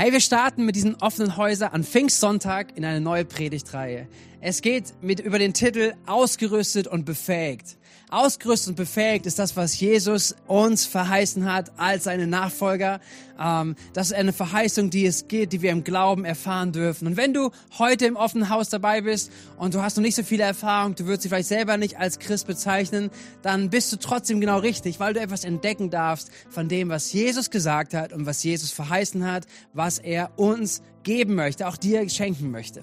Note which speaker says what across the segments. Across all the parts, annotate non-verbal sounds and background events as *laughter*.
Speaker 1: Hey, wir starten mit diesen offenen Häusern an Pfingstsonntag in eine neue Predigtreihe. Es geht mit über den Titel Ausgerüstet und befähigt. Ausgerüstet und befähigt ist das, was Jesus uns verheißen hat als seine Nachfolger. Ähm, das ist eine Verheißung, die es geht, die wir im Glauben erfahren dürfen. Und wenn du heute im offenen Haus dabei bist und du hast noch nicht so viele Erfahrung, du würdest dich vielleicht selber nicht als Christ bezeichnen, dann bist du trotzdem genau richtig, weil du etwas entdecken darfst von dem, was Jesus gesagt hat und was Jesus verheißen hat, was er uns geben möchte, auch dir schenken möchte.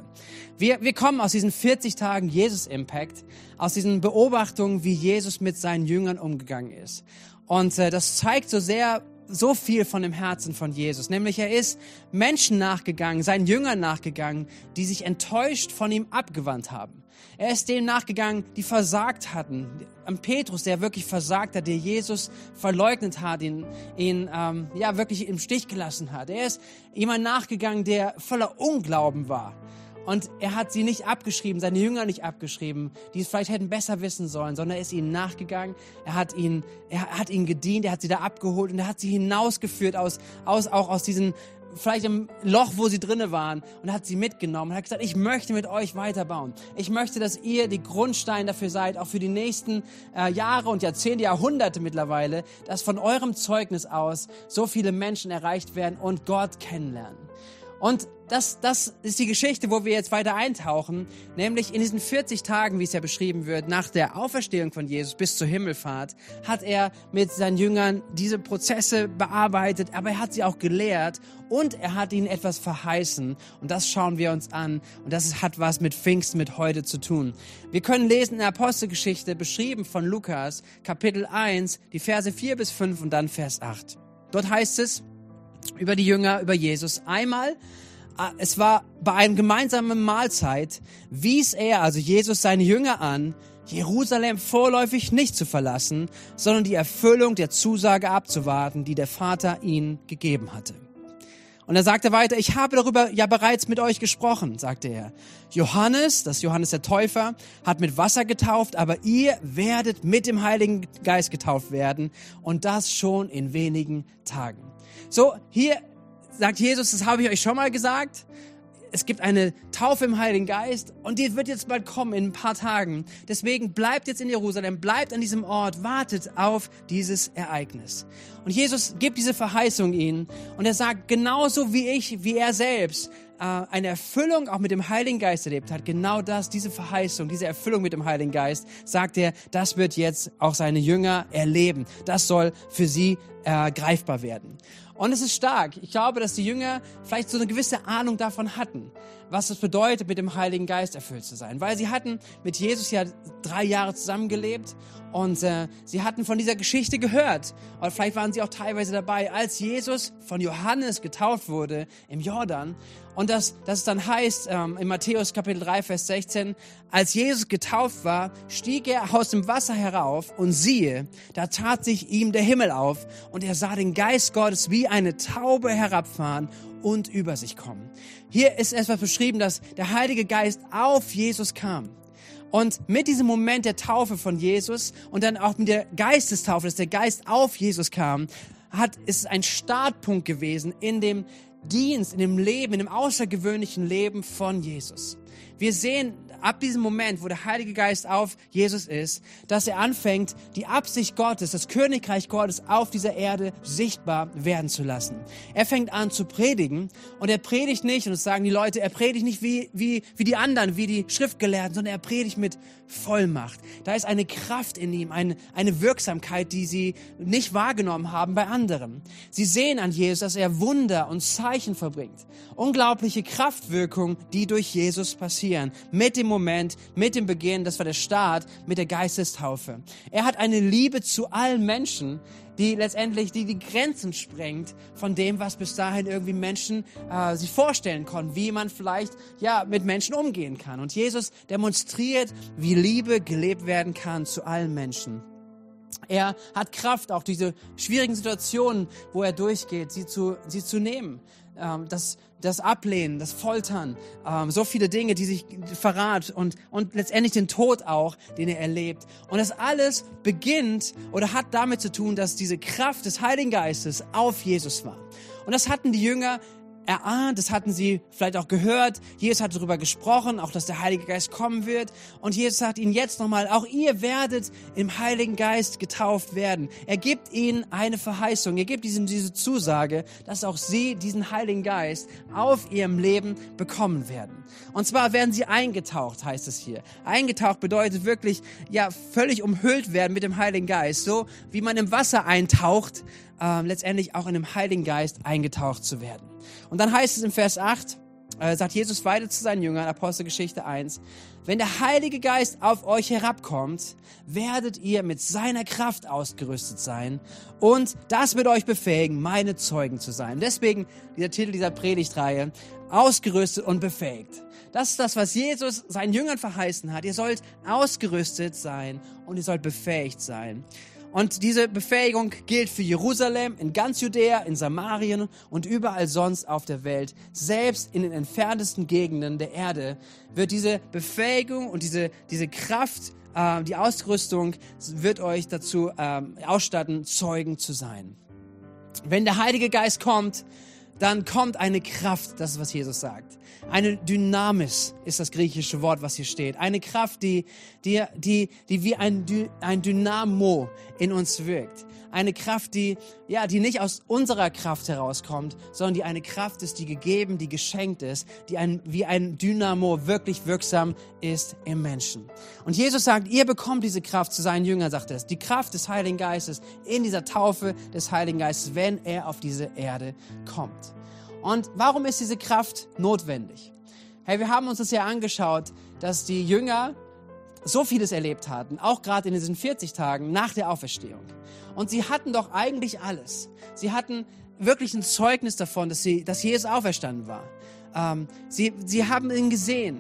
Speaker 1: Wir, wir kommen aus diesen 40 Tagen Jesus Impact, aus diesen Beobachtungen, wie Jesus mit seinen Jüngern umgegangen ist. Und äh, das zeigt so sehr so viel von dem Herzen von Jesus. Nämlich er ist Menschen nachgegangen, seinen Jüngern nachgegangen, die sich enttäuscht von ihm abgewandt haben. Er ist denen nachgegangen, die versagt hatten. Am Petrus, der wirklich versagt hat, der Jesus verleugnet hat, ihn, ihn ähm, ja wirklich im Stich gelassen hat. Er ist jemand nachgegangen, der voller Unglauben war. Und er hat sie nicht abgeschrieben, seine Jünger nicht abgeschrieben, die es vielleicht hätten besser wissen sollen, sondern er ist ihnen nachgegangen, er hat ihnen, er hat ihnen gedient, er hat sie da abgeholt und er hat sie hinausgeführt aus, aus, auch aus diesen, vielleicht im Loch, wo sie drinnen waren und hat sie mitgenommen und hat gesagt, ich möchte mit euch weiterbauen. Ich möchte, dass ihr die Grundsteine dafür seid, auch für die nächsten äh, Jahre und Jahrzehnte, Jahrhunderte mittlerweile, dass von eurem Zeugnis aus so viele Menschen erreicht werden und Gott kennenlernen. Und das, das ist die Geschichte, wo wir jetzt weiter eintauchen, nämlich in diesen 40 Tagen, wie es ja beschrieben wird, nach der Auferstehung von Jesus bis zur Himmelfahrt, hat er mit seinen Jüngern diese Prozesse bearbeitet, aber er hat sie auch gelehrt und er hat ihnen etwas verheißen. Und das schauen wir uns an. Und das hat was mit Pfingsten, mit heute zu tun. Wir können lesen in der Apostelgeschichte, beschrieben von Lukas, Kapitel 1, die Verse 4 bis 5 und dann Vers 8. Dort heißt es, über die Jünger, über Jesus. Einmal, es war bei einem gemeinsamen Mahlzeit, wies er, also Jesus, seine Jünger an, Jerusalem vorläufig nicht zu verlassen, sondern die Erfüllung der Zusage abzuwarten, die der Vater ihnen gegeben hatte. Und er sagte weiter, ich habe darüber ja bereits mit euch gesprochen, sagte er. Johannes, das Johannes der Täufer, hat mit Wasser getauft, aber ihr werdet mit dem Heiligen Geist getauft werden und das schon in wenigen Tagen. So, hier sagt Jesus, das habe ich euch schon mal gesagt. Es gibt eine Taufe im Heiligen Geist und die wird jetzt bald kommen in ein paar Tagen. Deswegen bleibt jetzt in Jerusalem, bleibt an diesem Ort, wartet auf dieses Ereignis. Und Jesus gibt diese Verheißung ihnen und er sagt, genauso wie ich, wie er selbst, äh, eine Erfüllung auch mit dem Heiligen Geist erlebt hat, genau das, diese Verheißung, diese Erfüllung mit dem Heiligen Geist, sagt er, das wird jetzt auch seine Jünger erleben. Das soll für sie äh, greifbar werden. Und es ist stark. Ich glaube, dass die Jünger vielleicht so eine gewisse Ahnung davon hatten, was es bedeutet, mit dem Heiligen Geist erfüllt zu sein. Weil sie hatten mit Jesus ja drei Jahre zusammengelebt und äh, sie hatten von dieser Geschichte gehört. Und vielleicht waren sie auch teilweise dabei, als Jesus von Johannes getauft wurde im Jordan. Und das, das dann heißt ähm, in Matthäus Kapitel 3, Vers 16, als Jesus getauft war, stieg er aus dem Wasser herauf und siehe, da tat sich ihm der Himmel auf und er sah den Geist Gottes wie eine Taube herabfahren und über sich kommen. Hier ist etwas beschrieben, dass der Heilige Geist auf Jesus kam. Und mit diesem Moment der Taufe von Jesus und dann auch mit der Geistestaufe, dass der Geist auf Jesus kam, hat, ist ein Startpunkt gewesen in dem Dienst, in dem Leben, in dem außergewöhnlichen Leben von Jesus. Wir sehen ab diesem Moment, wo der Heilige Geist auf Jesus ist, dass er anfängt, die Absicht Gottes, das Königreich Gottes auf dieser Erde sichtbar werden zu lassen. Er fängt an zu predigen und er predigt nicht, und das sagen die Leute, er predigt nicht wie, wie, wie die anderen, wie die Schriftgelehrten, sondern er predigt mit Vollmacht. Da ist eine Kraft in ihm, eine, eine Wirksamkeit, die sie nicht wahrgenommen haben bei anderen. Sie sehen an Jesus, dass er Wunder und Zeichen verbringt. Unglaubliche Kraftwirkung, die durch Jesus passieren. Mit dem Moment, mit dem Beginn, das war der Start mit der Geistestaufe. Er hat eine Liebe zu allen Menschen, die letztendlich die, die Grenzen sprengt von dem, was bis dahin irgendwie Menschen äh, sich vorstellen konnten, wie man vielleicht ja mit Menschen umgehen kann. Und Jesus demonstriert, wie Liebe gelebt werden kann zu allen Menschen. Er hat Kraft, auch diese schwierigen Situationen, wo er durchgeht, sie zu, sie zu nehmen. Ähm, das, das Ablehnen, das Foltern, ähm, so viele Dinge, die sich verrat und, und letztendlich den Tod auch, den er erlebt. Und das alles beginnt oder hat damit zu tun, dass diese Kraft des Heiligen Geistes auf Jesus war. Und das hatten die Jünger erahnt, das hatten sie vielleicht auch gehört. Jesus hat darüber gesprochen, auch dass der Heilige Geist kommen wird. Und Jesus sagt ihnen jetzt nochmal, auch ihr werdet im Heiligen Geist getauft werden. Er gibt ihnen eine Verheißung, er gibt ihnen diese Zusage, dass auch sie diesen Heiligen Geist auf ihrem Leben bekommen werden. Und zwar werden sie eingetaucht, heißt es hier. Eingetaucht bedeutet wirklich, ja, völlig umhüllt werden mit dem Heiligen Geist. So wie man im Wasser eintaucht, äh, letztendlich auch in dem Heiligen Geist eingetaucht zu werden. Und dann heißt es im Vers 8, äh, sagt Jesus weiter zu seinen Jüngern, Apostelgeschichte 1, wenn der Heilige Geist auf euch herabkommt, werdet ihr mit seiner Kraft ausgerüstet sein und das wird euch befähigen, meine Zeugen zu sein. Deswegen dieser Titel dieser Predigtreihe, ausgerüstet und befähigt. Das ist das, was Jesus seinen Jüngern verheißen hat. Ihr sollt ausgerüstet sein und ihr sollt befähigt sein. Und diese Befähigung gilt für Jerusalem, in ganz Judäa, in Samarien und überall sonst auf der Welt. Selbst in den entferntesten Gegenden der Erde wird diese Befähigung und diese, diese Kraft, äh, die Ausrüstung wird euch dazu äh, ausstatten, Zeugen zu sein. Wenn der Heilige Geist kommt, dann kommt eine Kraft, das ist, was Jesus sagt. Eine Dynamis ist das griechische Wort, was hier steht. Eine Kraft, die, die, die, die wie ein, ein Dynamo in uns wirkt. Eine Kraft, die, ja, die nicht aus unserer Kraft herauskommt, sondern die eine Kraft ist, die gegeben, die geschenkt ist, die ein, wie ein Dynamo wirklich wirksam ist im Menschen. Und Jesus sagt, ihr bekommt diese Kraft zu seinen Jüngern, sagt er. Die Kraft des Heiligen Geistes in dieser Taufe des Heiligen Geistes, wenn er auf diese Erde kommt. Und warum ist diese Kraft notwendig? Hey, wir haben uns das ja angeschaut, dass die Jünger so vieles erlebt hatten, auch gerade in diesen 40 Tagen nach der Auferstehung. Und sie hatten doch eigentlich alles. Sie hatten wirklich ein Zeugnis davon, dass, sie, dass Jesus auferstanden war. Ähm, sie, sie haben ihn gesehen.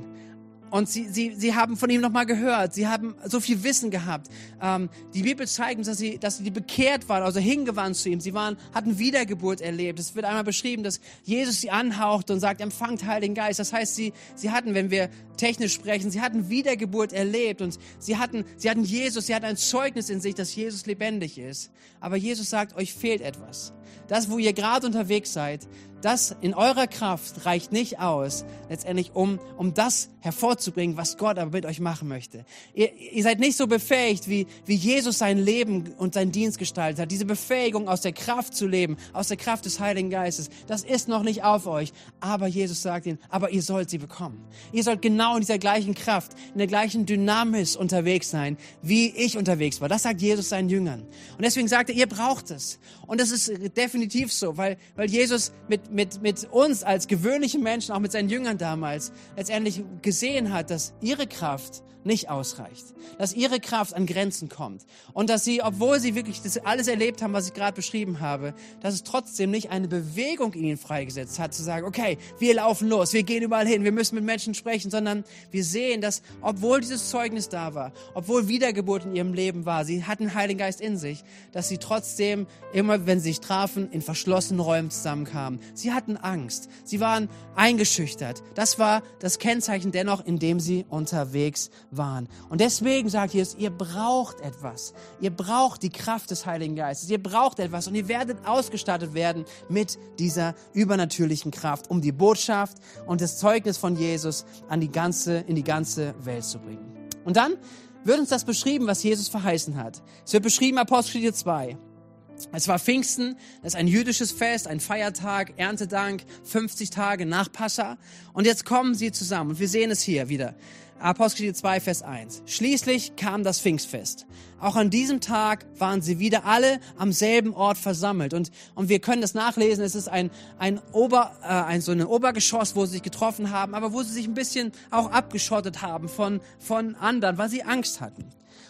Speaker 1: Und sie, sie, sie haben von ihm nochmal gehört. Sie haben so viel Wissen gehabt. Ähm, die Bibel zeigt uns, dass sie, dass sie bekehrt waren, also hingewandt zu ihm. Sie waren, hatten Wiedergeburt erlebt. Es wird einmal beschrieben, dass Jesus sie anhaucht und sagt, empfangt Heiligen Geist. Das heißt, sie, sie hatten, wenn wir technisch sprechen, sie hatten Wiedergeburt erlebt und sie hatten, sie hatten Jesus, sie hatten ein Zeugnis in sich, dass Jesus lebendig ist. Aber Jesus sagt, euch fehlt etwas. Das, wo ihr gerade unterwegs seid, das in eurer Kraft reicht nicht aus, letztendlich, um, um das hervorzubringen, was Gott aber mit euch machen möchte. Ihr, ihr seid nicht so befähigt, wie, wie Jesus sein Leben und seinen Dienst gestaltet hat. Diese Befähigung, aus der Kraft zu leben, aus der Kraft des Heiligen Geistes, das ist noch nicht auf euch. Aber Jesus sagt ihnen, aber ihr sollt sie bekommen. Ihr sollt genau in dieser gleichen Kraft, in der gleichen Dynamis unterwegs sein, wie ich unterwegs war. Das sagt Jesus seinen Jüngern. Und deswegen sagt er, ihr braucht es. Und das ist definitiv so, weil, weil Jesus mit, mit, mit uns als gewöhnliche Menschen, auch mit seinen Jüngern damals, letztendlich gesehen hat, dass ihre Kraft nicht ausreicht, dass ihre Kraft an Grenzen kommt und dass sie, obwohl sie wirklich das alles erlebt haben, was ich gerade beschrieben habe, dass es trotzdem nicht eine Bewegung in ihnen freigesetzt hat, zu sagen, okay, wir laufen los, wir gehen überall hin, wir müssen mit Menschen sprechen, sondern wir sehen, dass obwohl dieses Zeugnis da war, obwohl Wiedergeburt in ihrem Leben war, sie hatten Heiligen Geist in sich, dass sie trotzdem immer, wenn sie sich trafen, in verschlossenen Räumen zusammenkamen. Sie hatten Angst, sie waren eingeschüchtert. Das war das Kennzeichen dennoch, in dem sie unterwegs waren. Und deswegen sagt Jesus, ihr braucht etwas. Ihr braucht die Kraft des Heiligen Geistes. Ihr braucht etwas und ihr werdet ausgestattet werden mit dieser übernatürlichen Kraft, um die Botschaft und das Zeugnis von Jesus an die ganze, in die ganze Welt zu bringen. Und dann wird uns das beschrieben, was Jesus verheißen hat. Es wird beschrieben, Apostel 2. Es war Pfingsten, das ist ein jüdisches Fest, ein Feiertag, Erntedank, 50 Tage nach Passa. Und jetzt kommen sie zusammen und wir sehen es hier wieder. Apostelgeschichte 2, Vers 1. Schließlich kam das Pfingstfest. Auch an diesem Tag waren sie wieder alle am selben Ort versammelt. Und, und wir können das nachlesen. Es ist ein, ein, Ober, äh, ein so ein Obergeschoss, wo sie sich getroffen haben, aber wo sie sich ein bisschen auch abgeschottet haben von, von anderen, weil sie Angst hatten.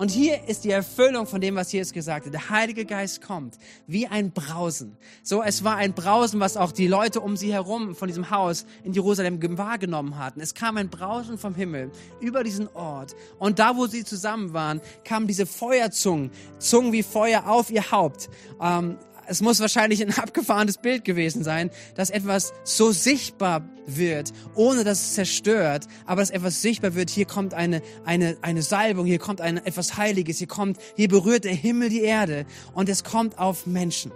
Speaker 1: Und hier ist die Erfüllung von dem, was Jesus gesagt hat. Der Heilige Geist kommt wie ein Brausen. So, es war ein Brausen, was auch die Leute um sie herum von diesem Haus in Jerusalem wahrgenommen hatten. Es kam ein Brausen vom Himmel über diesen Ort. Und da, wo sie zusammen waren, kamen diese Feuerzungen, Zungen wie Feuer auf ihr Haupt. Ähm, es muss wahrscheinlich ein abgefahrenes Bild gewesen sein, dass etwas so sichtbar wird, ohne dass es zerstört, aber dass etwas sichtbar wird. Hier kommt eine, eine, eine Salbung, hier kommt ein, etwas Heiliges, hier kommt, hier berührt der Himmel die Erde und es kommt auf Menschen.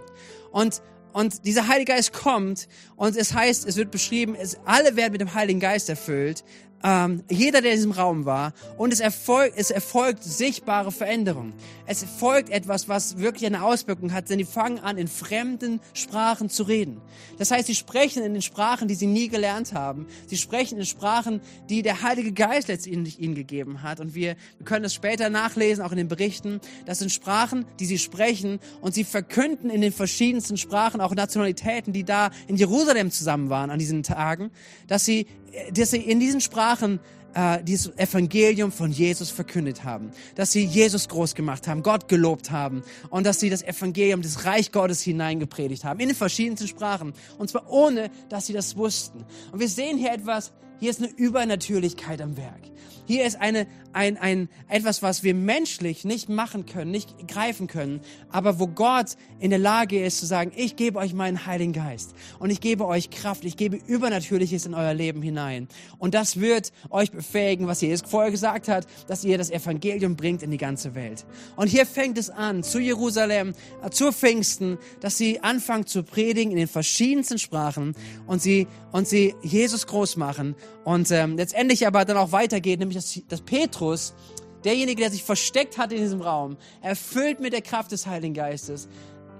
Speaker 1: Und, und dieser Heilige Geist kommt und es heißt, es wird beschrieben, es, alle werden mit dem Heiligen Geist erfüllt ähm, jeder, der in diesem Raum war. Und es erfolgt, es erfolgt sichtbare Veränderung. Es erfolgt etwas, was wirklich eine Auswirkung hat, denn die fangen an, in fremden Sprachen zu reden. Das heißt, sie sprechen in den Sprachen, die sie nie gelernt haben. Sie sprechen in Sprachen, die der Heilige Geist letztendlich ihnen gegeben hat. Und wir, wir können das später nachlesen, auch in den Berichten. Das sind Sprachen, die sie sprechen und sie verkünden in den verschiedensten Sprachen, auch Nationalitäten, die da in Jerusalem zusammen waren an diesen Tagen, dass sie dass sie in diesen Sprachen äh, dieses Evangelium von Jesus verkündet haben, dass sie Jesus groß gemacht haben, Gott gelobt haben und dass sie das Evangelium des Reich Gottes hineingepredigt haben, in den verschiedensten Sprachen und zwar ohne, dass sie das wussten. Und wir sehen hier etwas, hier ist eine Übernatürlichkeit am Werk. Hier ist eine, ein, ein, etwas, was wir menschlich nicht machen können, nicht greifen können, aber wo Gott in der Lage ist zu sagen, ich gebe euch meinen Heiligen Geist und ich gebe euch Kraft, ich gebe Übernatürliches in euer Leben hinein. Und das wird euch befähigen, was Jesus vorher gesagt hat, dass ihr das Evangelium bringt in die ganze Welt. Und hier fängt es an, zu Jerusalem, äh, zu Pfingsten, dass sie anfangen zu predigen in den verschiedensten Sprachen und sie, und sie Jesus groß machen und ähm, letztendlich aber dann auch weitergeht, nämlich dass, dass Petrus, derjenige, der sich versteckt hat in diesem Raum, erfüllt mit der Kraft des Heiligen Geistes,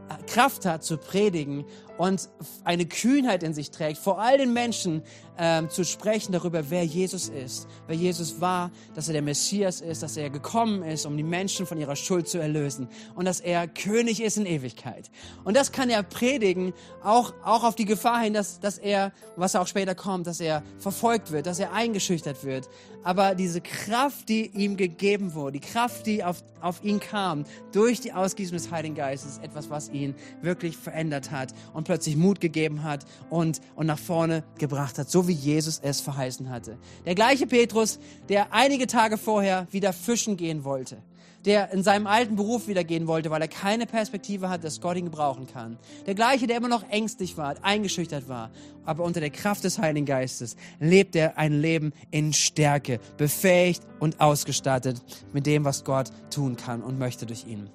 Speaker 1: äh, Kraft hat zu predigen und eine Kühnheit in sich trägt, vor all den Menschen ähm, zu sprechen darüber, wer Jesus ist, wer Jesus war, dass er der Messias ist, dass er gekommen ist, um die Menschen von ihrer Schuld zu erlösen und dass er König ist in Ewigkeit. Und das kann er predigen, auch, auch auf die Gefahr hin, dass, dass er, was auch später kommt, dass er verfolgt wird, dass er eingeschüchtert wird. Aber diese Kraft, die ihm gegeben wurde, die Kraft, die auf, auf ihn kam, durch die Ausgießung des Heiligen Geistes, etwas, was ihn wirklich verändert hat und plötzlich Mut gegeben hat und, und nach vorne gebracht hat, so wie Jesus es verheißen hatte. Der gleiche Petrus, der einige Tage vorher wieder fischen gehen wollte, der in seinem alten Beruf wieder gehen wollte, weil er keine Perspektive hat, dass Gott ihn gebrauchen kann. Der gleiche, der immer noch ängstlich war, eingeschüchtert war, aber unter der Kraft des Heiligen Geistes lebt er ein Leben in Stärke, befähigt und ausgestattet mit dem, was Gott tun kann und möchte durch ihn.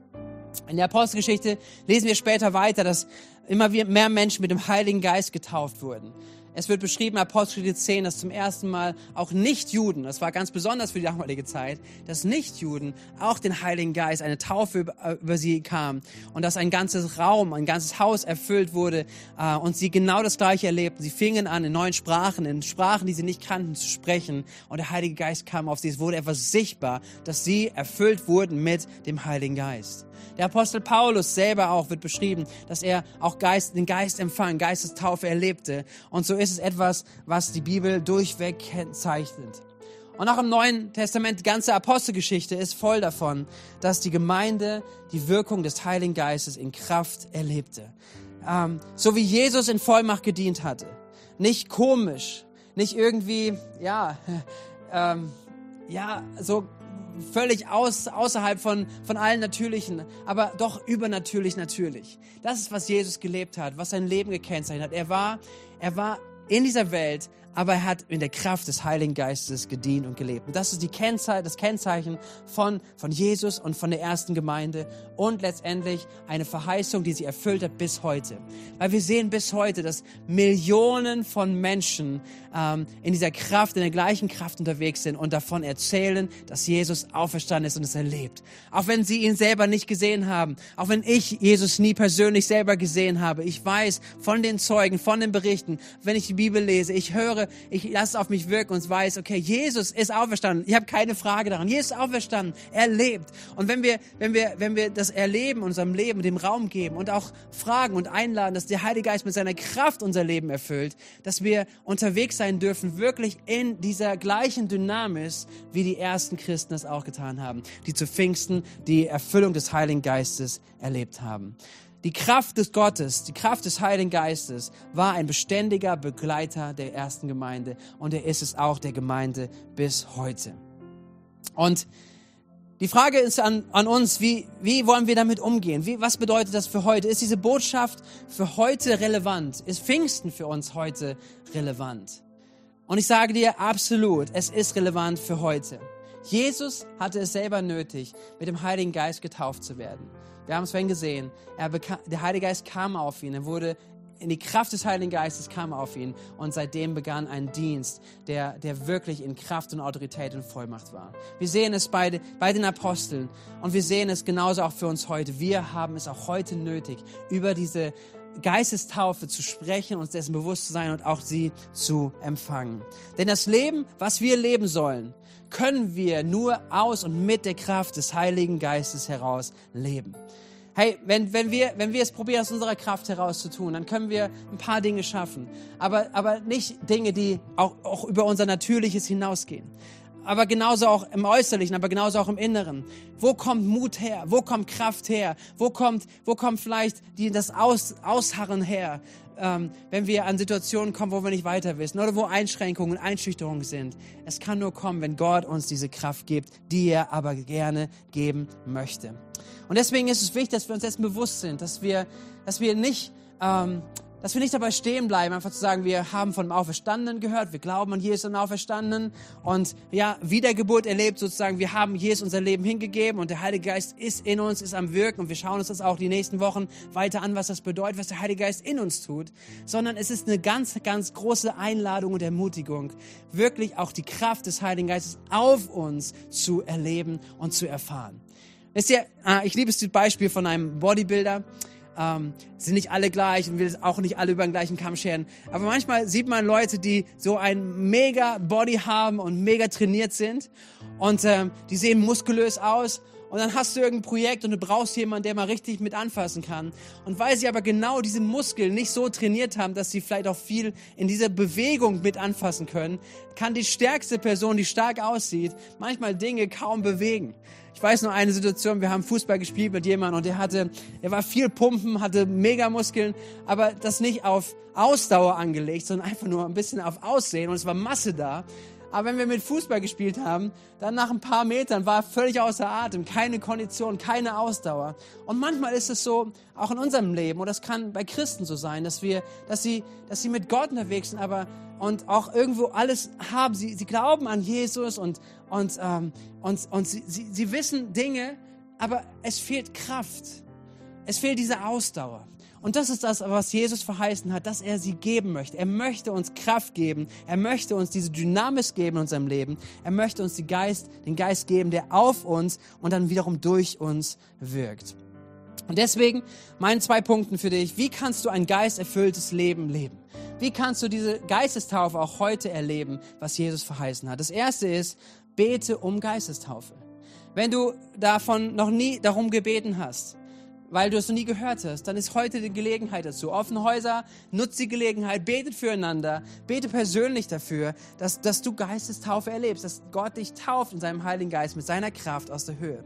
Speaker 1: In der Apostelgeschichte lesen wir später weiter, dass immer mehr Menschen mit dem Heiligen Geist getauft wurden. Es wird beschrieben, Apostelgeschichte 10, dass zum ersten Mal auch Nicht-Juden, das war ganz besonders für die damalige Zeit, dass Nicht-Juden auch den Heiligen Geist, eine Taufe über, äh, sie kam und dass ein ganzes Raum, ein ganzes Haus erfüllt wurde äh, und sie genau das Gleiche erlebten. Sie fingen an, in neuen Sprachen, in Sprachen, die sie nicht kannten, zu sprechen und der Heilige Geist kam auf sie. Es wurde etwas sichtbar, dass sie erfüllt wurden mit dem Heiligen Geist. Der Apostel Paulus selber auch wird beschrieben, dass er auch Geist, den Geist empfangen, Geistestaufe erlebte. Und so ist es etwas, was die Bibel durchweg kennzeichnet. Und auch im Neuen Testament, die ganze Apostelgeschichte ist voll davon, dass die Gemeinde die Wirkung des Heiligen Geistes in Kraft erlebte. Ähm, so wie Jesus in Vollmacht gedient hatte. Nicht komisch, nicht irgendwie, ja, *laughs* ähm, ja, so völlig aus, außerhalb von, von allen Natürlichen, aber doch übernatürlich natürlich. Das ist, was Jesus gelebt hat, was sein Leben gekennzeichnet hat. Er war, er war in dieser Welt aber er hat in der Kraft des Heiligen Geistes gedient und gelebt. Und das ist die Kennzeichen, das Kennzeichen von, von Jesus und von der ersten Gemeinde und letztendlich eine Verheißung, die sie erfüllt hat bis heute. Weil wir sehen bis heute, dass Millionen von Menschen ähm, in dieser Kraft, in der gleichen Kraft unterwegs sind und davon erzählen, dass Jesus auferstanden ist und es erlebt. Auch wenn sie ihn selber nicht gesehen haben, auch wenn ich Jesus nie persönlich selber gesehen habe. Ich weiß von den Zeugen, von den Berichten, wenn ich die Bibel lese, ich höre höre, ich lasse es auf mich wirken und weiß, okay, Jesus ist auferstanden. Ich habe keine Frage daran. Jesus ist auferstanden. Er lebt. Und wenn wir, wenn wir, wenn wir das Erleben unserem Leben, dem Raum geben und auch fragen und einladen, dass der Heilige Geist mit seiner Kraft unser Leben erfüllt, dass wir unterwegs sein dürfen, wirklich in dieser gleichen Dynamis, wie die ersten Christen es auch getan haben, die zu Pfingsten die Erfüllung des Heiligen Geistes erlebt haben. Die Kraft des Gottes, die Kraft des Heiligen Geistes war ein beständiger Begleiter der ersten Gemeinde und er ist es auch der Gemeinde bis heute. Und die Frage ist an, an uns, wie, wie wollen wir damit umgehen? Wie, was bedeutet das für heute? Ist diese Botschaft für heute relevant? Ist Pfingsten für uns heute relevant? Und ich sage dir absolut, es ist relevant für heute. Jesus hatte es selber nötig, mit dem Heiligen Geist getauft zu werden. Wir haben es vorhin gesehen. der Heilige Geist kam auf ihn. Er wurde in die Kraft des Heiligen Geistes kam auf ihn und seitdem begann ein Dienst, der, der wirklich in Kraft und Autorität und Vollmacht war. Wir sehen es bei, bei den Aposteln und wir sehen es genauso auch für uns heute. Wir haben es auch heute nötig, über diese Geistestaufe zu sprechen, uns dessen bewusst zu sein und auch sie zu empfangen. Denn das Leben, was wir leben sollen, können wir nur aus und mit der Kraft des Heiligen Geistes heraus leben. Hey, wenn, wenn, wir, wenn wir es probieren, aus unserer Kraft heraus zu tun, dann können wir ein paar Dinge schaffen. Aber, aber nicht Dinge, die auch, auch über unser Natürliches hinausgehen. Aber genauso auch im Äußerlichen, aber genauso auch im Inneren. Wo kommt Mut her? Wo kommt Kraft her? Wo kommt, wo kommt vielleicht die, das Aus, Ausharren her? Ähm, wenn wir an Situationen kommen, wo wir nicht weiter wissen oder wo Einschränkungen, Einschüchterungen sind. Es kann nur kommen, wenn Gott uns diese Kraft gibt, die er aber gerne geben möchte. Und deswegen ist es wichtig, dass wir uns dessen bewusst sind, dass wir, dass wir nicht ähm, dass wir nicht dabei stehen bleiben, einfach zu sagen, wir haben von dem Auferstandenen gehört, wir glauben an Jesus und Auferstandenen. Und ja, Wiedergeburt erlebt sozusagen, wir haben Jesus unser Leben hingegeben und der Heilige Geist ist in uns, ist am Wirken und wir schauen uns das auch die nächsten Wochen weiter an, was das bedeutet, was der Heilige Geist in uns tut, sondern es ist eine ganz, ganz große Einladung und Ermutigung, wirklich auch die Kraft des Heiligen Geistes auf uns zu erleben und zu erfahren. Wisst ihr, ah, ich liebe das Beispiel von einem Bodybuilder, ähm, sind nicht alle gleich und will auch nicht alle über den gleichen Kamm scheren. Aber manchmal sieht man Leute, die so ein mega Body haben und mega trainiert sind und ähm, die sehen muskulös aus und dann hast du irgendein Projekt und du brauchst jemanden, der mal richtig mit anfassen kann. Und weil sie aber genau diese Muskeln nicht so trainiert haben, dass sie vielleicht auch viel in dieser Bewegung mit anfassen können, kann die stärkste Person, die stark aussieht, manchmal Dinge kaum bewegen. Ich weiß noch eine Situation, wir haben Fußball gespielt mit jemandem und der hatte, er war viel Pumpen, hatte Megamuskeln, aber das nicht auf Ausdauer angelegt, sondern einfach nur ein bisschen auf Aussehen und es war Masse da. Aber wenn wir mit Fußball gespielt haben, dann nach ein paar Metern war er völlig außer Atem, keine Kondition, keine Ausdauer. Und manchmal ist es so, auch in unserem Leben, und das kann bei Christen so sein, dass wir, dass sie, dass sie mit Gott unterwegs sind, aber und auch irgendwo alles haben. Sie, sie glauben an Jesus und, und, ähm, und, und sie, sie, sie wissen Dinge, aber es fehlt Kraft. Es fehlt diese Ausdauer. Und das ist das, was Jesus verheißen hat, dass er sie geben möchte. Er möchte uns Kraft geben. Er möchte uns diese Dynamis geben in unserem Leben. Er möchte uns die Geist, den Geist geben, der auf uns und dann wiederum durch uns wirkt. Und deswegen meine zwei Punkte für dich. Wie kannst du ein geisterfülltes Leben leben? Wie kannst du diese Geistestaufe auch heute erleben, was Jesus verheißen hat? Das erste ist, bete um Geistestaufe. Wenn du davon noch nie darum gebeten hast, weil du es noch nie gehört hast, dann ist heute die Gelegenheit dazu. Offene Häuser, nutzt die Gelegenheit, betet füreinander, bete persönlich dafür, dass, dass du Geistestaufe erlebst, dass Gott dich tauft in seinem Heiligen Geist mit seiner Kraft aus der Höhe.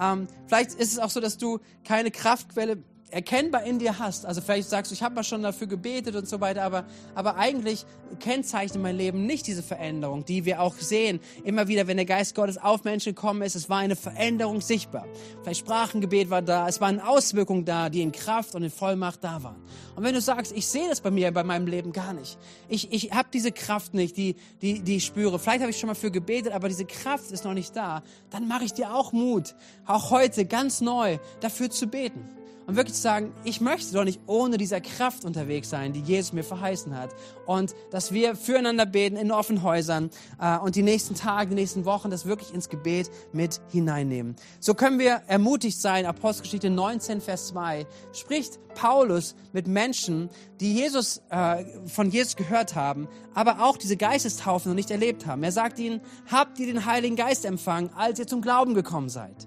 Speaker 1: Ähm, vielleicht ist es auch so, dass du keine Kraftquelle erkennbar in dir hast. Also vielleicht sagst du, ich habe mal schon dafür gebetet und so weiter, aber, aber eigentlich kennzeichnet mein Leben nicht diese Veränderung, die wir auch sehen. Immer wieder, wenn der Geist Gottes auf Menschen gekommen ist, es war eine Veränderung sichtbar. Vielleicht Sprachengebet war da, es waren Auswirkungen da, die in Kraft und in Vollmacht da waren. Und wenn du sagst, ich sehe das bei mir, bei meinem Leben gar nicht. Ich, ich habe diese Kraft nicht, die, die, die ich spüre. Vielleicht habe ich schon mal für gebetet, aber diese Kraft ist noch nicht da. Dann mache ich dir auch Mut, auch heute ganz neu dafür zu beten. Und wirklich zu sagen, ich möchte doch nicht ohne dieser Kraft unterwegs sein, die Jesus mir verheißen hat. Und dass wir füreinander beten in offenen Häusern äh, und die nächsten Tage, die nächsten Wochen das wirklich ins Gebet mit hineinnehmen. So können wir ermutigt sein. Apostelgeschichte 19, Vers 2 spricht Paulus mit Menschen, die Jesus, äh, von Jesus gehört haben, aber auch diese Geistestaufen noch nicht erlebt haben. Er sagt ihnen, habt ihr den Heiligen Geist empfangen, als ihr zum Glauben gekommen seid?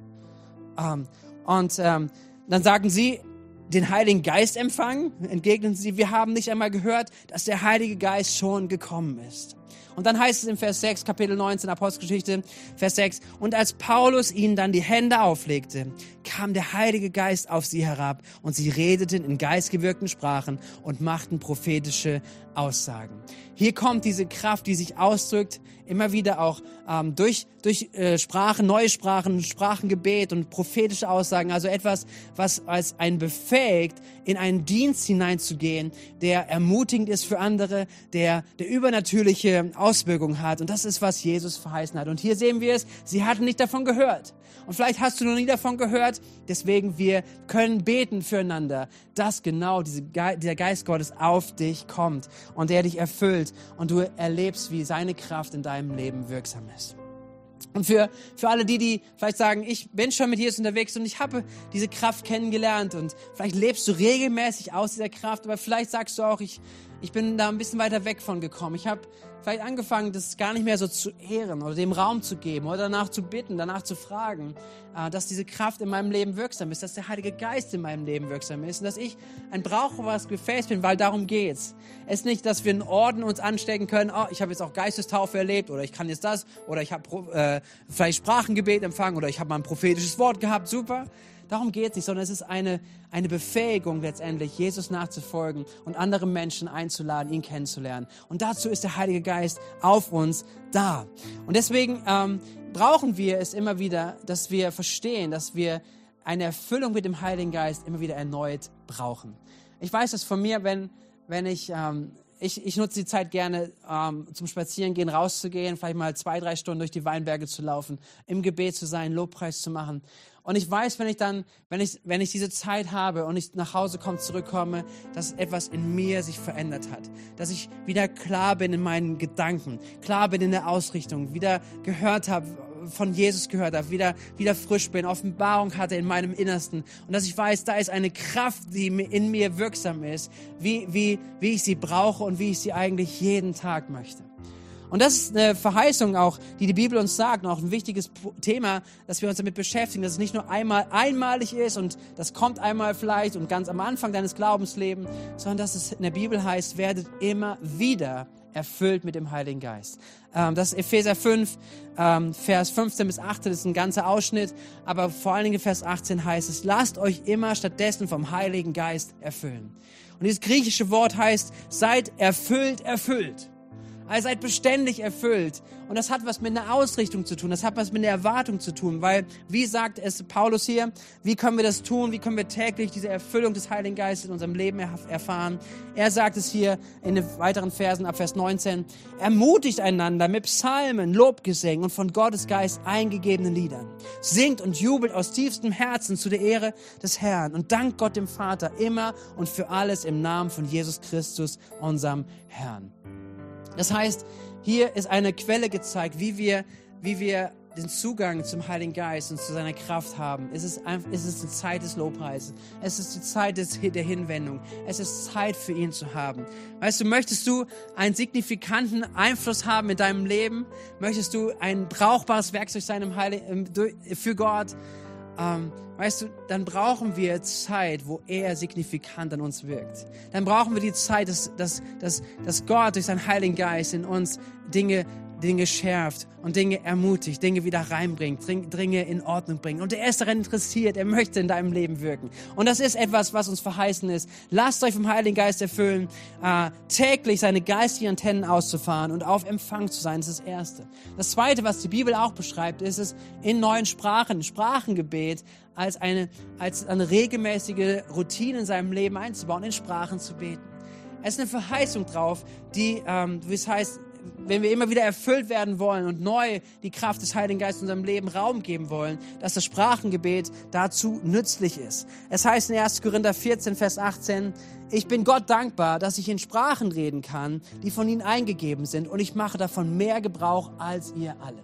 Speaker 1: Ähm, und ähm, dann sagen sie, den Heiligen Geist empfangen? Entgegnen sie, wir haben nicht einmal gehört, dass der Heilige Geist schon gekommen ist. Und dann heißt es im Vers 6, Kapitel 19, Apostelgeschichte, Vers 6, und als Paulus ihnen dann die Hände auflegte, kam der Heilige Geist auf sie herab und sie redeten in geistgewirkten Sprachen und machten prophetische Aussagen. Hier kommt diese Kraft, die sich ausdrückt, immer wieder auch ähm, durch, durch äh, Sprachen, neue Sprachen, Sprachengebet und prophetische Aussagen. Also etwas, was als ein befähigt, in einen Dienst hineinzugehen, der ermutigend ist für andere, der, der übernatürliche Auswirkungen hat. Und das ist, was Jesus verheißen hat. Und hier sehen wir es, sie hatten nicht davon gehört. Und vielleicht hast du noch nie davon gehört. Deswegen, wir können beten füreinander, dass genau diese Ge der Geist Gottes auf dich kommt und der dich erfüllt und du erlebst, wie seine Kraft in deinem Leben wirksam ist. Und für, für alle die, die vielleicht sagen, ich bin schon mit Jesus unterwegs und ich habe diese Kraft kennengelernt und vielleicht lebst du regelmäßig aus dieser Kraft, aber vielleicht sagst du auch, ich, ich bin da ein bisschen weiter weg von gekommen. Ich habe vielleicht angefangen, das gar nicht mehr so zu ehren oder dem Raum zu geben oder danach zu bitten, danach zu fragen, äh, dass diese Kraft in meinem Leben wirksam ist, dass der Heilige Geist in meinem Leben wirksam ist und dass ich ein brauchbares Gefäß bin, weil darum geht's. Es ist nicht, dass wir einen Orden uns anstecken können, oh, ich habe jetzt auch Geistestaufe erlebt oder ich kann jetzt das oder ich habe äh, vielleicht Sprachengebet empfangen oder ich habe mal ein prophetisches Wort gehabt, super. Darum geht es nicht, sondern es ist eine, eine Befähigung letztendlich, Jesus nachzufolgen und andere Menschen einzuladen, ihn kennenzulernen. Und dazu ist der Heilige Geist auf uns da. Und deswegen ähm, brauchen wir es immer wieder, dass wir verstehen, dass wir eine Erfüllung mit dem Heiligen Geist immer wieder erneut brauchen. Ich weiß es von mir, wenn, wenn ich... Ähm, ich, ich nutze die Zeit gerne ähm, zum Spazierengehen, rauszugehen, vielleicht mal zwei, drei Stunden durch die Weinberge zu laufen, im Gebet zu sein, Lobpreis zu machen. Und ich weiß, wenn ich dann, wenn ich, wenn ich diese Zeit habe und ich nach Hause komme, zurückkomme, dass etwas in mir sich verändert hat. Dass ich wieder klar bin in meinen Gedanken, klar bin in der Ausrichtung, wieder gehört habe, von Jesus gehört habe, wieder, wieder frisch bin, Offenbarung hatte in meinem Innersten und dass ich weiß, da ist eine Kraft, die in mir wirksam ist, wie, wie, wie ich sie brauche und wie ich sie eigentlich jeden Tag möchte. Und das ist eine Verheißung auch, die die Bibel uns sagt, und auch ein wichtiges Thema, dass wir uns damit beschäftigen, dass es nicht nur einmal einmalig ist und das kommt einmal vielleicht und ganz am Anfang deines Glaubenslebens, sondern dass es in der Bibel heißt, werdet immer wieder erfüllt mit dem Heiligen Geist. Ähm, das ist Epheser 5, ähm, Vers 15 bis 18, das ist ein ganzer Ausschnitt, aber vor allen Dingen Vers 18 heißt es, lasst euch immer stattdessen vom Heiligen Geist erfüllen. Und dieses griechische Wort heißt, seid erfüllt, erfüllt. Also seid beständig erfüllt. Und das hat was mit einer Ausrichtung zu tun. Das hat was mit einer Erwartung zu tun. Weil, wie sagt es Paulus hier, wie können wir das tun? Wie können wir täglich diese Erfüllung des Heiligen Geistes in unserem Leben erfahren? Er sagt es hier in den weiteren Versen ab Vers 19. Ermutigt einander mit Psalmen, Lobgesängen und von Gottes Geist eingegebenen Liedern. Singt und jubelt aus tiefstem Herzen zu der Ehre des Herrn und dankt Gott dem Vater immer und für alles im Namen von Jesus Christus, unserem Herrn. Das heißt, hier ist eine Quelle gezeigt, wie wir, wie wir den Zugang zum Heiligen Geist und zu seiner Kraft haben. Es ist, einfach, es ist die Zeit des Lobpreises. Es ist die Zeit des, der Hinwendung. Es ist Zeit für ihn zu haben. Weißt du, möchtest du einen signifikanten Einfluss haben in deinem Leben? Möchtest du ein brauchbares Werkzeug sein im Heiligen, für Gott? Ähm, weißt du, dann brauchen wir Zeit, wo er signifikant an uns wirkt. Dann brauchen wir die Zeit, dass, dass, dass, dass Gott durch seinen Heiligen Geist in uns Dinge Dinge schärft und Dinge ermutigt, Dinge wieder reinbringt, Dinge in Ordnung bringt. Und er ist daran interessiert, er möchte in deinem Leben wirken. Und das ist etwas, was uns verheißen ist. Lasst euch vom Heiligen Geist erfüllen, äh, täglich seine geistigen Antennen auszufahren und auf Empfang zu sein. Das ist das Erste. Das Zweite, was die Bibel auch beschreibt, ist es in neuen Sprachen, Sprachengebet als eine, als eine regelmäßige Routine in seinem Leben einzubauen, in Sprachen zu beten. Es ist eine Verheißung drauf, die, ähm, wie es heißt, wenn wir immer wieder erfüllt werden wollen und neu die Kraft des Heiligen Geistes in unserem Leben Raum geben wollen, dass das Sprachengebet dazu nützlich ist. Es heißt in 1. Korinther 14, Vers 18, ich bin Gott dankbar, dass ich in Sprachen reden kann, die von ihnen eingegeben sind und ich mache davon mehr Gebrauch als ihr alle.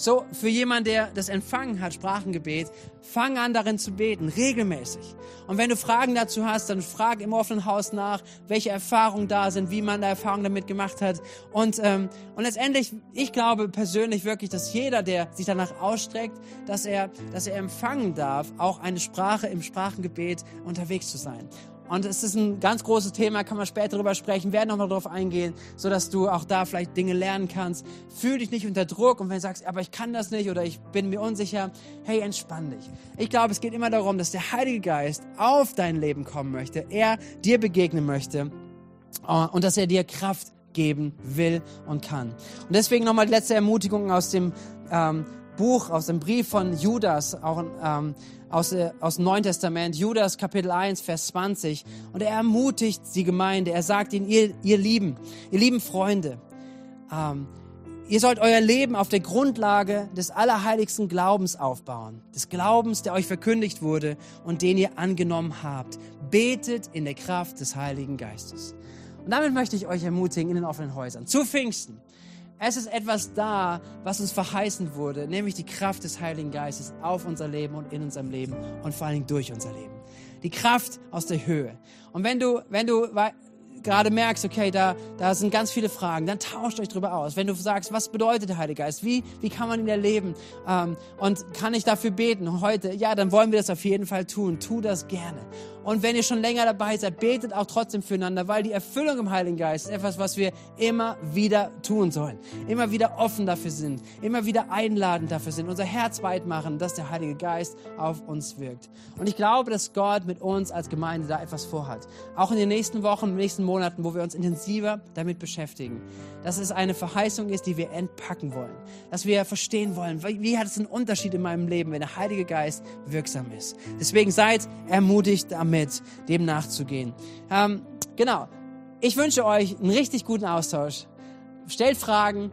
Speaker 1: So, für jemanden, der das empfangen hat, Sprachengebet, fang an darin zu beten, regelmäßig. Und wenn du Fragen dazu hast, dann frag im offenen Haus nach, welche Erfahrungen da sind, wie man da Erfahrungen damit gemacht hat. Und, ähm, und letztendlich, ich glaube persönlich wirklich, dass jeder, der sich danach ausstreckt, dass er, dass er empfangen darf, auch eine Sprache im Sprachengebet unterwegs zu sein. Und es ist ein ganz großes Thema, kann man später darüber sprechen, werden nochmal darauf eingehen, so dass du auch da vielleicht Dinge lernen kannst. Fühl dich nicht unter Druck und wenn du sagst, aber ich kann das nicht oder ich bin mir unsicher, hey, entspann dich. Ich glaube, es geht immer darum, dass der Heilige Geist auf dein Leben kommen möchte, er dir begegnen möchte äh, und dass er dir Kraft geben will und kann. Und deswegen nochmal die letzte Ermutigung aus dem ähm, Buch, aus dem Brief von Judas, auch ähm, aus, äh, aus dem Neuen Testament, Judas Kapitel 1, Vers 20. Und er ermutigt die Gemeinde. Er sagt ihnen, ihr, ihr Lieben, ihr lieben Freunde, ähm, ihr sollt euer Leben auf der Grundlage des allerheiligsten Glaubens aufbauen. Des Glaubens, der euch verkündigt wurde und den ihr angenommen habt. Betet in der Kraft des Heiligen Geistes. Und damit möchte ich euch ermutigen in den offenen Häusern. Zu Pfingsten es ist etwas da, was uns verheißen wurde, nämlich die Kraft des Heiligen Geistes auf unser Leben und in unserem Leben und vor allen Dingen durch unser Leben. Die Kraft aus der Höhe. Und wenn du, wenn du gerade merkst, okay, da, da sind ganz viele Fragen, dann tauscht euch darüber aus. Wenn du sagst, was bedeutet der Heilige Geist? Wie, wie kann man ihn erleben? Ähm, und kann ich dafür beten heute? Ja, dann wollen wir das auf jeden Fall tun. Tu das gerne. Und wenn ihr schon länger dabei seid, betet auch trotzdem füreinander, weil die Erfüllung im Heiligen Geist ist etwas, was wir immer wieder tun sollen. Immer wieder offen dafür sind, immer wieder einladend dafür sind, unser Herz weit machen, dass der Heilige Geist auf uns wirkt. Und ich glaube, dass Gott mit uns als Gemeinde da etwas vorhat. Auch in den nächsten Wochen, den nächsten Monaten, wo wir uns intensiver damit beschäftigen. Dass es eine Verheißung ist, die wir entpacken wollen. Dass wir verstehen wollen, wie hat es einen Unterschied in meinem Leben, wenn der Heilige Geist wirksam ist. Deswegen seid ermutigt am damit, dem nachzugehen. Ähm, genau. Ich wünsche euch einen richtig guten Austausch. Stellt Fragen,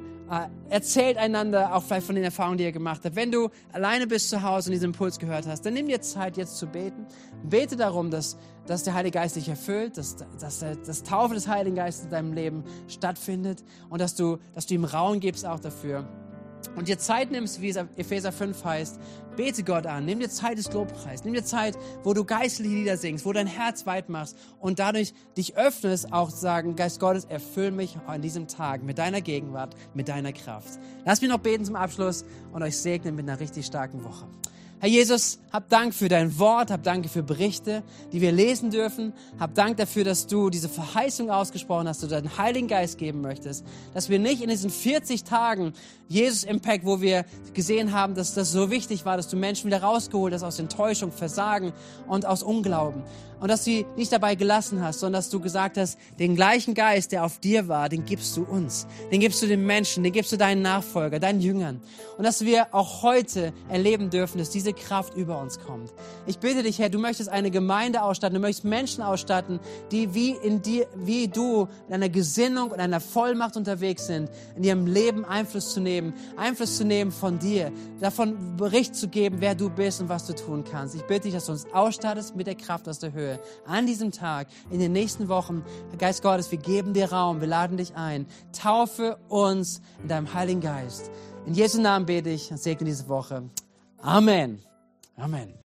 Speaker 1: erzählt einander auch vielleicht von den Erfahrungen, die ihr gemacht habt. Wenn du alleine bist zu Hause und diesen Impuls gehört hast, dann nimm dir Zeit, jetzt zu beten. Bete darum, dass, dass der Heilige Geist dich erfüllt, dass, dass das Taufe des Heiligen Geistes in deinem Leben stattfindet und dass du, dass du ihm Raum gibst auch dafür und dir Zeit nimmst, wie es Epheser 5 heißt, bete Gott an, nimm dir Zeit des Lobpreises, nimm dir Zeit, wo du geistliche Lieder singst, wo dein Herz weit machst und dadurch dich öffnest, auch zu sagen, Geist Gottes, erfüll mich an diesem Tag mit deiner Gegenwart, mit deiner Kraft. Lass mich noch beten zum Abschluss und euch segnen mit einer richtig starken Woche. Herr Jesus, hab Dank für dein Wort, hab Dank für Berichte, die wir lesen dürfen. Hab Dank dafür, dass du diese Verheißung ausgesprochen hast, dass du deinen Heiligen Geist geben möchtest. Dass wir nicht in diesen 40 Tagen Jesus Impact, wo wir gesehen haben, dass das so wichtig war, dass du Menschen wieder rausgeholt hast aus Enttäuschung, Versagen und aus Unglauben. Und dass du sie nicht dabei gelassen hast, sondern dass du gesagt hast, den gleichen Geist, der auf dir war, den gibst du uns. Den gibst du den Menschen, den gibst du deinen Nachfolger, deinen Jüngern. Und dass wir auch heute erleben dürfen, dass diese Kraft über uns kommt. Ich bitte dich, Herr, du möchtest eine Gemeinde ausstatten, du möchtest Menschen ausstatten, die wie in dir, wie du in einer Gesinnung und einer Vollmacht unterwegs sind, in ihrem Leben Einfluss zu nehmen nehmen, Einfluss zu nehmen von dir, davon Bericht zu geben, wer du bist und was du tun kannst. Ich bitte dich, dass du uns ausstattest mit der Kraft aus der Höhe. An diesem Tag, in den nächsten Wochen, Geist Gottes, wir geben dir Raum, wir laden dich ein. Taufe uns in deinem Heiligen Geist. In Jesu Namen bete ich und segne diese Woche. Amen. Amen.